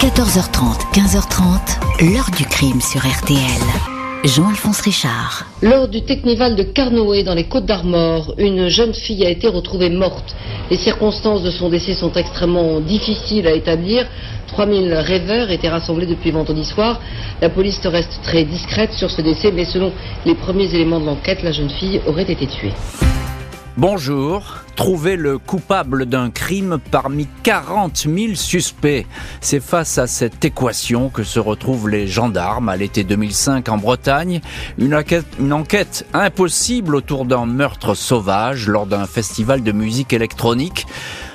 14h30, 15h30, l'heure du crime sur RTL. Jean-Alphonse Richard. Lors du Technival de Carnoët dans les Côtes d'Armor, une jeune fille a été retrouvée morte. Les circonstances de son décès sont extrêmement difficiles à établir. 3000 rêveurs étaient rassemblés depuis vendredi soir. La police reste très discrète sur ce décès, mais selon les premiers éléments de l'enquête, la jeune fille aurait été tuée. Bonjour. Trouver le coupable d'un crime parmi 40 000 suspects. C'est face à cette équation que se retrouvent les gendarmes à l'été 2005 en Bretagne. Une enquête, impossible autour d'un meurtre sauvage lors d'un festival de musique électronique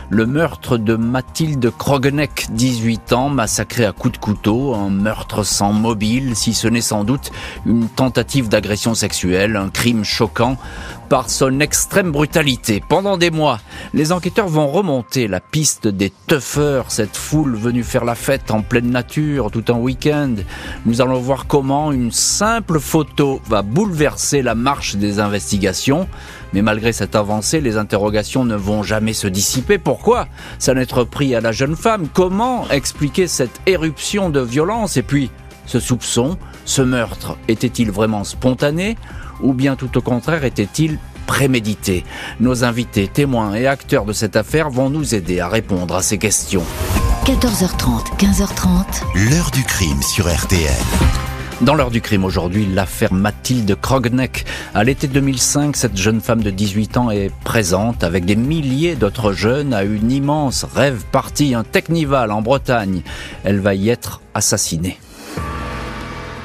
le meurtre de Mathilde Krogeneck, 18 ans, massacrée à coups de couteau, un meurtre sans mobile, si ce n'est sans doute une tentative d'agression sexuelle, un crime choquant par son extrême brutalité. Pendant des mois, les enquêteurs vont remonter la piste des tuffeurs, cette foule venue faire la fête en pleine nature tout un week-end. Nous allons voir comment une simple photo va bouleverser la marche des investigations. Mais malgré cette avancée, les interrogations ne vont jamais se dissiper. Pourquoi s'en être pris à la jeune femme? Comment expliquer cette éruption de violence? Et puis, ce soupçon, ce meurtre, était-il vraiment spontané Ou bien tout au contraire était-il prémédité? Nos invités, témoins et acteurs de cette affaire vont nous aider à répondre à ces questions. 14h30, 15h30. L'heure du crime sur RTL. Dans l'heure du crime aujourd'hui, l'affaire Mathilde Krogneck. À l'été 2005, cette jeune femme de 18 ans est présente avec des milliers d'autres jeunes à une immense rêve partie, un Technival en Bretagne. Elle va y être assassinée.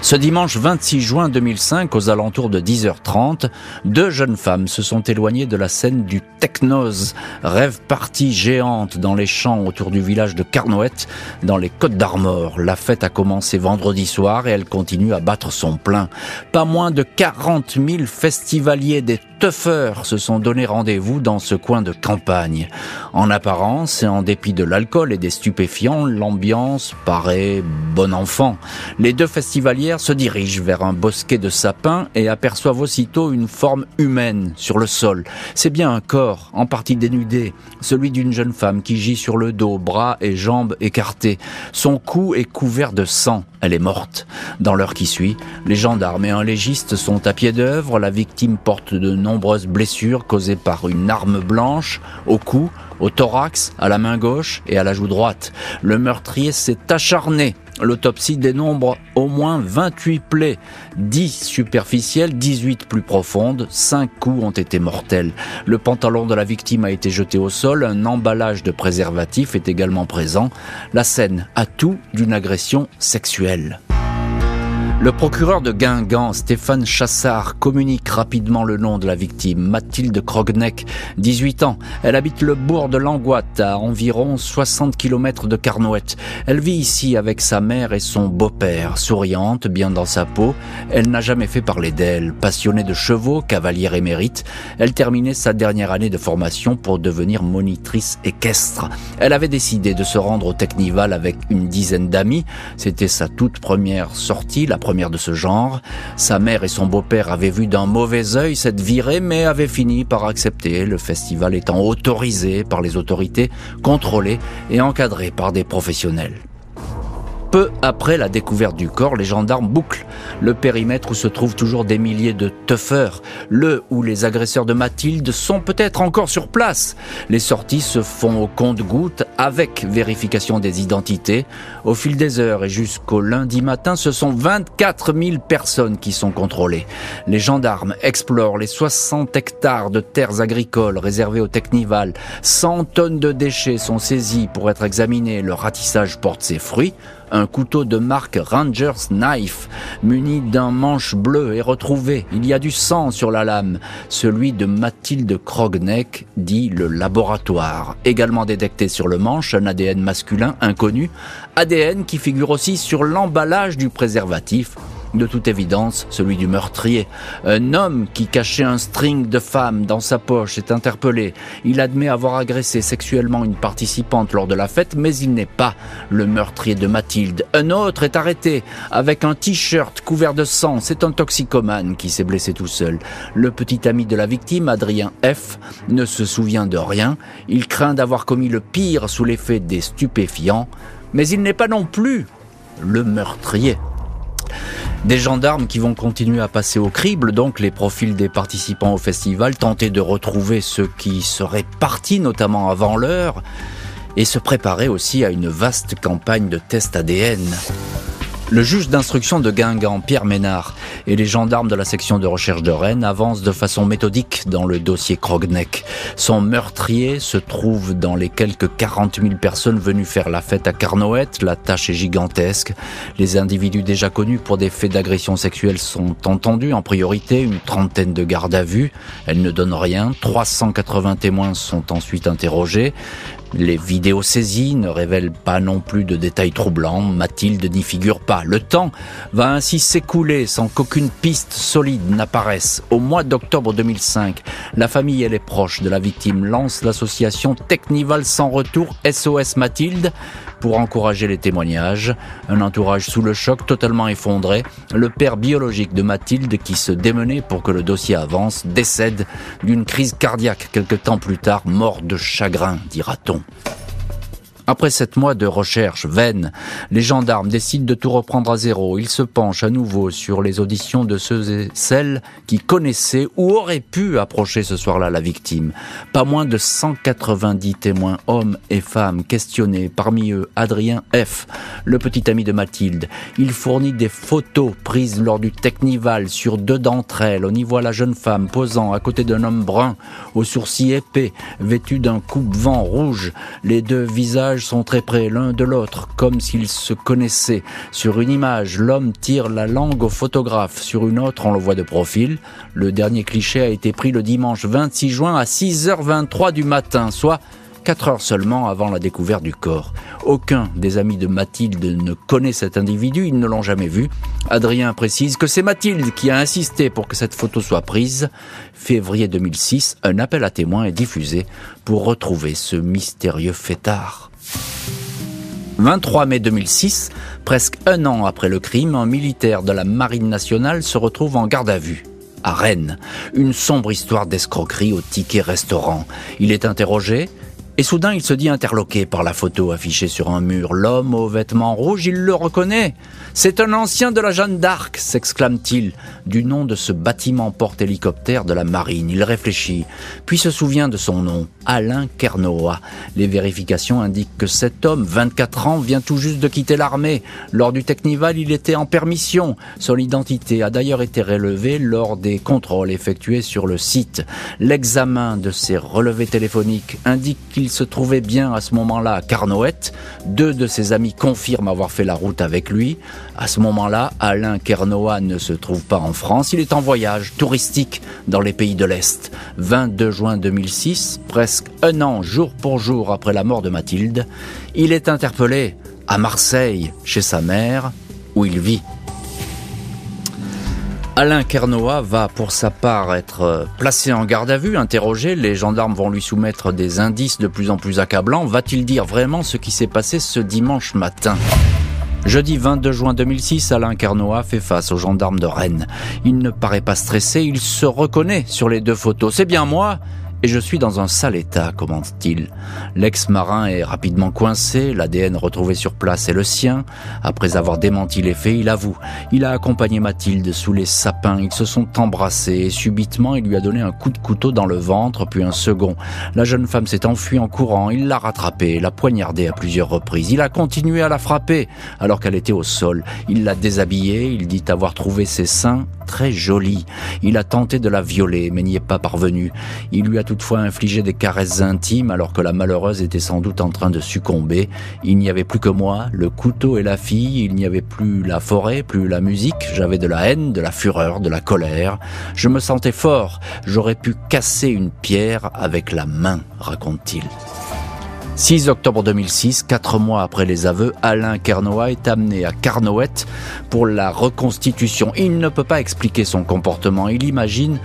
Ce dimanche 26 juin 2005, aux alentours de 10h30, deux jeunes femmes se sont éloignées de la scène du Technose, rêve partie géante dans les champs autour du village de Carnoët, dans les Côtes d'Armor. La fête a commencé vendredi soir et elle continue à battre son plein. Pas moins de 40 000 festivaliers des tuffeurs se sont donné rendez-vous dans ce coin de campagne. En apparence et en dépit de l'alcool et des stupéfiants, l'ambiance paraît bon enfant. Les deux festivalières se dirigent vers un bosquet de sapins et aperçoivent aussitôt une forme humaine sur le sol. C'est bien un corps, en partie dénudé, celui d'une jeune femme qui gît sur le dos, bras et jambes écartés. Son cou est couvert de sang. Elle est morte. Dans l'heure qui suit, les gendarmes et un légiste sont à pied d'œuvre. La victime porte de nombreuses blessures causées par une arme blanche au cou, au thorax, à la main gauche et à la joue droite. Le meurtrier s'est acharné L'autopsie dénombre au moins 28 plaies, 10 superficielles, 18 plus profondes, 5 coups ont été mortels. Le pantalon de la victime a été jeté au sol, un emballage de préservatif est également présent. La scène a tout d'une agression sexuelle. Le procureur de Guingamp, Stéphane Chassard, communique rapidement le nom de la victime, Mathilde Krogneck, 18 ans. Elle habite le bourg de Langoite, à environ 60 km de Carnoët. Elle vit ici avec sa mère et son beau-père, souriante, bien dans sa peau. Elle n'a jamais fait parler d'elle. Passionnée de chevaux, cavalière émérite, elle terminait sa dernière année de formation pour devenir monitrice équestre. Elle avait décidé de se rendre au Technival avec une dizaine d'amis. C'était sa toute première sortie, première de ce genre. Sa mère et son beau-père avaient vu d'un mauvais œil cette virée, mais avaient fini par accepter, le festival étant autorisé par les autorités, contrôlé et encadré par des professionnels. Peu après la découverte du corps, les gendarmes bouclent le périmètre où se trouvent toujours des milliers de tuffeurs, le où les agresseurs de Mathilde sont peut-être encore sur place. Les sorties se font au compte-gouttes avec vérification des identités. Au fil des heures et jusqu'au lundi matin, ce sont 24 000 personnes qui sont contrôlées. Les gendarmes explorent les 60 hectares de terres agricoles réservées au Technival. 100 tonnes de déchets sont saisies pour être examinées. Le ratissage porte ses fruits. Un couteau de marque Rangers Knife, muni d'un manche bleu, est retrouvé. Il y a du sang sur la lame, celui de Mathilde Krogneck, dit le laboratoire. Également détecté sur le manche, un ADN masculin inconnu, ADN qui figure aussi sur l'emballage du préservatif de toute évidence celui du meurtrier. Un homme qui cachait un string de femme dans sa poche est interpellé. Il admet avoir agressé sexuellement une participante lors de la fête, mais il n'est pas le meurtrier de Mathilde. Un autre est arrêté avec un t-shirt couvert de sang. C'est un toxicomane qui s'est blessé tout seul. Le petit ami de la victime, Adrien F., ne se souvient de rien. Il craint d'avoir commis le pire sous l'effet des stupéfiants. Mais il n'est pas non plus le meurtrier. Des gendarmes qui vont continuer à passer au crible, donc les profils des participants au festival, tenter de retrouver ceux qui seraient partis, notamment avant l'heure, et se préparer aussi à une vaste campagne de tests ADN. Le juge d'instruction de Guingamp, Pierre Ménard, et les gendarmes de la section de recherche de Rennes avancent de façon méthodique dans le dossier Krogneck. Son meurtrier se trouve dans les quelques 40 000 personnes venues faire la fête à Carnoët. La tâche est gigantesque. Les individus déjà connus pour des faits d'agression sexuelle sont entendus en priorité, une trentaine de gardes à vue. Elles ne donnent rien. 380 témoins sont ensuite interrogés. Les vidéos saisies ne révèlent pas non plus de détails troublants, Mathilde n'y figure pas. Le temps va ainsi s'écouler sans qu'aucune piste solide n'apparaisse. Au mois d'octobre 2005, la famille et les proches de la victime lancent l'association Technival sans retour SOS Mathilde pour encourager les témoignages. Un entourage sous le choc totalement effondré. Le père biologique de Mathilde, qui se démenait pour que le dossier avance, décède d'une crise cardiaque quelque temps plus tard, mort de chagrin, dira-t-on. Après sept mois de recherche vaine, les gendarmes décident de tout reprendre à zéro. Ils se penchent à nouveau sur les auditions de ceux et celles qui connaissaient ou auraient pu approcher ce soir-là la victime. Pas moins de 190 témoins, hommes et femmes, questionnés. Parmi eux, Adrien F., le petit ami de Mathilde. Il fournit des photos prises lors du Technival sur deux d'entre elles. On y voit la jeune femme posant à côté d'un homme brun, aux sourcils épais, vêtu d'un coupe-vent rouge. Les deux sont très près l'un de l'autre, comme s'ils se connaissaient. Sur une image, l'homme tire la langue au photographe. Sur une autre, on le voit de profil. Le dernier cliché a été pris le dimanche 26 juin à 6h23 du matin, soit 4 heures seulement avant la découverte du corps. Aucun des amis de Mathilde ne connaît cet individu, ils ne l'ont jamais vu. Adrien précise que c'est Mathilde qui a insisté pour que cette photo soit prise. Février 2006, un appel à témoins est diffusé pour retrouver ce mystérieux fêtard. 23 mai 2006, presque un an après le crime, un militaire de la Marine nationale se retrouve en garde à vue. À Rennes, une sombre histoire d'escroquerie au ticket restaurant. Il est interrogé, et soudain, il se dit interloqué par la photo affichée sur un mur. L'homme aux vêtements rouges, il le reconnaît. C'est un ancien de la Jeanne d'Arc, s'exclame-t-il, du nom de ce bâtiment porte-hélicoptère de la marine. Il réfléchit, puis se souvient de son nom, Alain Kernoa. Les vérifications indiquent que cet homme, 24 ans, vient tout juste de quitter l'armée. Lors du Technival, il était en permission. Son identité a d'ailleurs été relevée lors des contrôles effectués sur le site. L'examen de ses relevés téléphoniques indique qu'il il se trouvait bien à ce moment-là à Carnoët. Deux de ses amis confirment avoir fait la route avec lui. À ce moment-là, Alain Kernoa ne se trouve pas en France, il est en voyage touristique dans les pays de l'Est. 22 juin 2006, presque un an jour pour jour après la mort de Mathilde, il est interpellé à Marseille, chez sa mère, où il vit. Alain Kernoa va pour sa part être euh, placé en garde à vue, interrogé. Les gendarmes vont lui soumettre des indices de plus en plus accablants. Va-t-il dire vraiment ce qui s'est passé ce dimanche matin? Jeudi 22 juin 2006, Alain Kernoa fait face aux gendarmes de Rennes. Il ne paraît pas stressé, il se reconnaît sur les deux photos. C'est bien moi et je suis dans un sale état, commente-t-il. L'ex-marin est rapidement coincé, l'ADN retrouvé sur place est le sien. Après avoir démenti les faits, il avoue. Il a accompagné Mathilde sous les sapins, ils se sont embrassés et subitement il lui a donné un coup de couteau dans le ventre, puis un second. La jeune femme s'est enfuie en courant, il l'a rattrapée, l'a poignardée à plusieurs reprises. Il a continué à la frapper alors qu'elle était au sol. Il l'a déshabillée, il dit avoir trouvé ses seins très jolie. Il a tenté de la violer, mais n'y est pas parvenu. Il lui a toutefois infligé des caresses intimes alors que la malheureuse était sans doute en train de succomber. Il n'y avait plus que moi, le couteau et la fille, il n'y avait plus la forêt, plus la musique, j'avais de la haine, de la fureur, de la colère. Je me sentais fort, j'aurais pu casser une pierre avec la main, raconte-t-il. 6 octobre 2006, quatre mois après les aveux, Alain Kernoa est amené à Carnoët pour la reconstitution. Il ne peut pas expliquer son comportement. Il imagine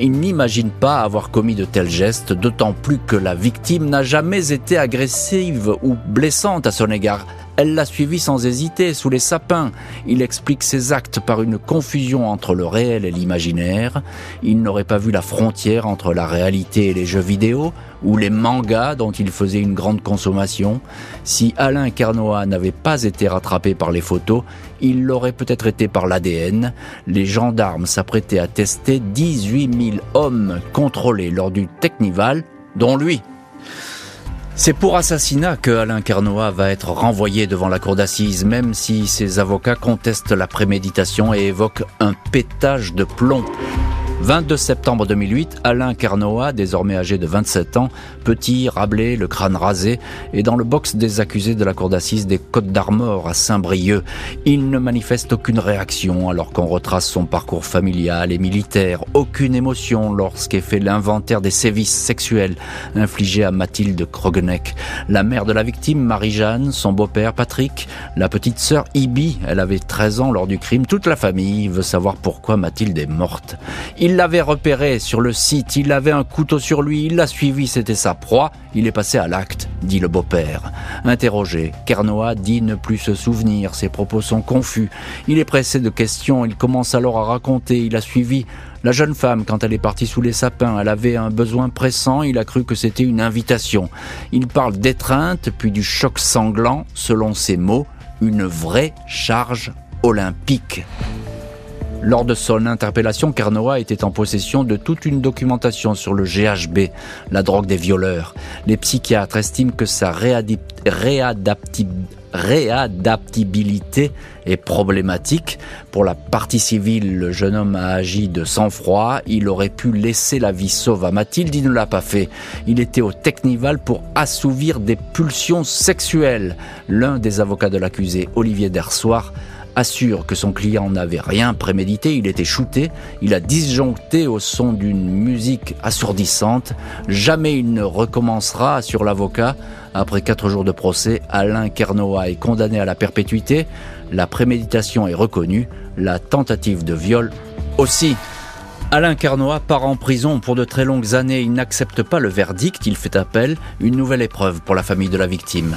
il n'imagine pas avoir commis de tels gestes, d'autant plus que la victime n'a jamais été agressive ou blessante à son égard. Elle l'a suivi sans hésiter, sous les sapins. Il explique ses actes par une confusion entre le réel et l'imaginaire. Il n'aurait pas vu la frontière entre la réalité et les jeux vidéo, ou les mangas dont il faisait une grande consommation. Si Alain Carnoa n'avait pas été rattrapé par les photos, il l'aurait peut-être été par l'ADN. Les gendarmes s'apprêtaient à tester 18 000 hommes contrôlés lors du Technival, dont lui. C'est pour assassinat que Alain Carnoa va être renvoyé devant la cour d'assises, même si ses avocats contestent la préméditation et évoquent un pétage de plomb. 22 septembre 2008, Alain Carnoa, désormais âgé de 27 ans, petit, rablé, le crâne rasé, est dans le box des accusés de la cour d'assises des Côtes d'Armor à Saint-Brieuc. Il ne manifeste aucune réaction alors qu'on retrace son parcours familial et militaire, aucune émotion lorsqu'est fait l'inventaire des sévices sexuels infligés à Mathilde Krogeneck. La mère de la victime, Marie-Jeanne, son beau-père Patrick, la petite sœur Ibi, elle avait 13 ans lors du crime, toute la famille veut savoir pourquoi Mathilde est morte. L'avait repéré sur le site, il avait un couteau sur lui, il l'a suivi, c'était sa proie, il est passé à l'acte, dit le beau-père. Interrogé, Kernoa dit ne plus se souvenir, ses propos sont confus. Il est pressé de questions, il commence alors à raconter, il a suivi la jeune femme, quand elle est partie sous les sapins, elle avait un besoin pressant, il a cru que c'était une invitation. Il parle d'étreinte, puis du choc sanglant, selon ses mots, une vraie charge olympique. Lors de son interpellation, Carnoa était en possession de toute une documentation sur le GHB, la drogue des violeurs. Les psychiatres estiment que sa réadaptabilité est problématique. Pour la partie civile, le jeune homme a agi de sang-froid. Il aurait pu laisser la vie sauve à Mathilde, il ne l'a pas fait. Il était au Technival pour assouvir des pulsions sexuelles. L'un des avocats de l'accusé, Olivier Dersoir, assure que son client n'avait rien prémédité, il était shooté, il a disjoncté au son d'une musique assourdissante. Jamais il ne recommencera, sur l'avocat. Après quatre jours de procès, Alain Kernoa est condamné à la perpétuité. La préméditation est reconnue, la tentative de viol aussi. Alain Carnoa part en prison pour de très longues années. Il n'accepte pas le verdict, il fait appel, une nouvelle épreuve pour la famille de la victime.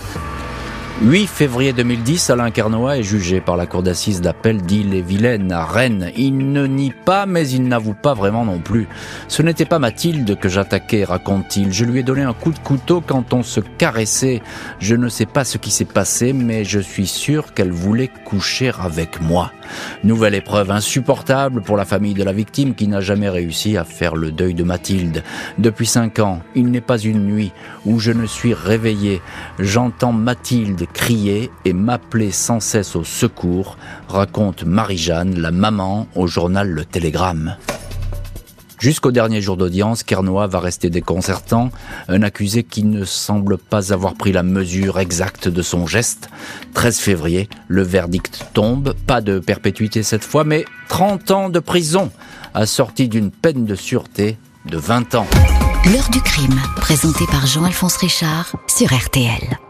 8 février 2010, Alain Carnoa est jugé par la cour d'assises d'appel d'Ille-et-Vilaine à Rennes. Il ne nie pas, mais il n'avoue pas vraiment non plus. Ce n'était pas Mathilde que j'attaquais, raconte-t-il. Je lui ai donné un coup de couteau quand on se caressait. Je ne sais pas ce qui s'est passé, mais je suis sûr qu'elle voulait coucher avec moi. Nouvelle épreuve insupportable pour la famille de la victime qui n'a jamais réussi à faire le deuil de Mathilde. Depuis cinq ans, il n'est pas une nuit où je ne suis réveillé. J'entends Mathilde crier et m'appeler sans cesse au secours, raconte Marie-Jeanne, la maman, au journal Le Télégramme. Jusqu'au dernier jour d'audience, Kernoa va rester déconcertant, un accusé qui ne semble pas avoir pris la mesure exacte de son geste. 13 février, le verdict tombe, pas de perpétuité cette fois, mais 30 ans de prison, assorti d'une peine de sûreté de 20 ans. L'heure du crime, présenté par Jean-Alphonse Richard sur RTL.